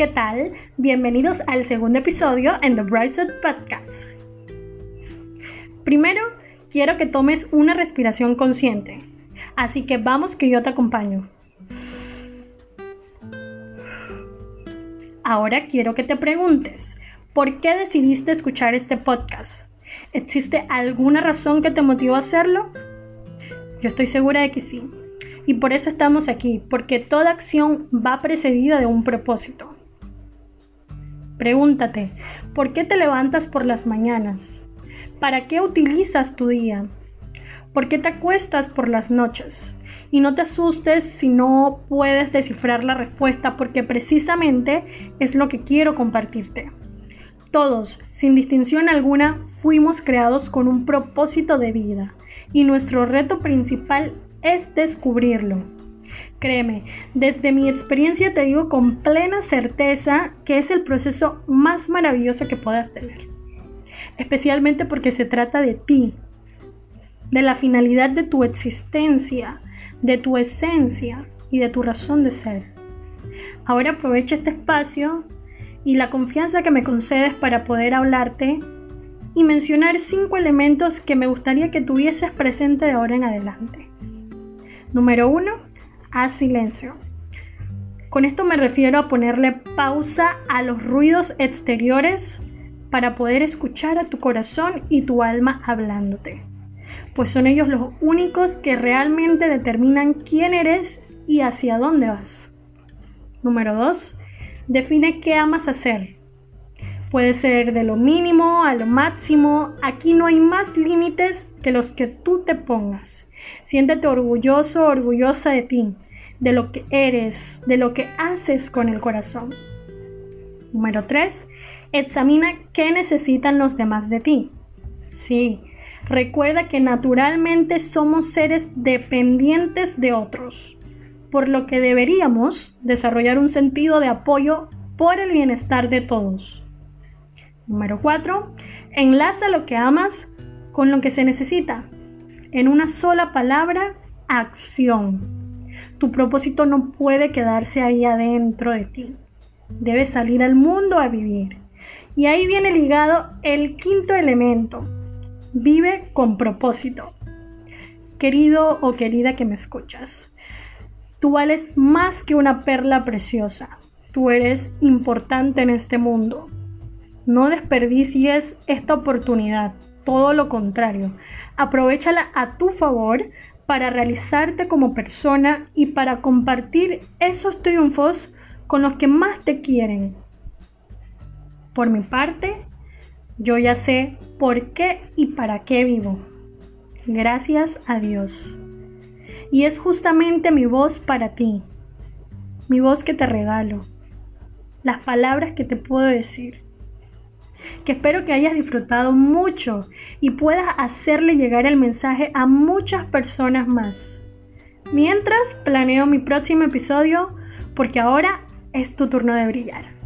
¿Qué tal? Bienvenidos al segundo episodio en The Brightside Podcast. Primero, quiero que tomes una respiración consciente. Así que vamos que yo te acompaño. Ahora quiero que te preguntes, ¿por qué decidiste escuchar este podcast? ¿Existe alguna razón que te motivó a hacerlo? Yo estoy segura de que sí. Y por eso estamos aquí, porque toda acción va precedida de un propósito. Pregúntate, ¿por qué te levantas por las mañanas? ¿Para qué utilizas tu día? ¿Por qué te acuestas por las noches? Y no te asustes si no puedes descifrar la respuesta porque precisamente es lo que quiero compartirte. Todos, sin distinción alguna, fuimos creados con un propósito de vida y nuestro reto principal es descubrirlo. Créeme, desde mi experiencia te digo con plena certeza que es el proceso más maravilloso que puedas tener. Especialmente porque se trata de ti, de la finalidad de tu existencia, de tu esencia y de tu razón de ser. Ahora aprovecha este espacio y la confianza que me concedes para poder hablarte y mencionar cinco elementos que me gustaría que tuvieses presente de ahora en adelante. Número uno, haz silencio. Con esto me refiero a ponerle pausa a los ruidos exteriores para poder escuchar a tu corazón y tu alma hablándote, pues son ellos los únicos que realmente determinan quién eres y hacia dónde vas. Número 2. Define qué amas hacer. Puede ser de lo mínimo a lo máximo. Aquí no hay más límites que los que tú te pongas. Siéntete orgulloso, orgullosa de ti, de lo que eres, de lo que haces con el corazón. Número 3. Examina qué necesitan los demás de ti. Sí, recuerda que naturalmente somos seres dependientes de otros, por lo que deberíamos desarrollar un sentido de apoyo por el bienestar de todos. Número 4. Enlaza lo que amas con lo que se necesita. En una sola palabra, acción. Tu propósito no puede quedarse ahí adentro de ti. Debes salir al mundo a vivir. Y ahí viene ligado el quinto elemento. Vive con propósito. Querido o querida que me escuchas, tú vales más que una perla preciosa. Tú eres importante en este mundo. No desperdicies esta oportunidad, todo lo contrario. Aprovechala a tu favor para realizarte como persona y para compartir esos triunfos con los que más te quieren. Por mi parte, yo ya sé por qué y para qué vivo. Gracias a Dios. Y es justamente mi voz para ti, mi voz que te regalo, las palabras que te puedo decir que espero que hayas disfrutado mucho y puedas hacerle llegar el mensaje a muchas personas más. Mientras planeo mi próximo episodio porque ahora es tu turno de brillar.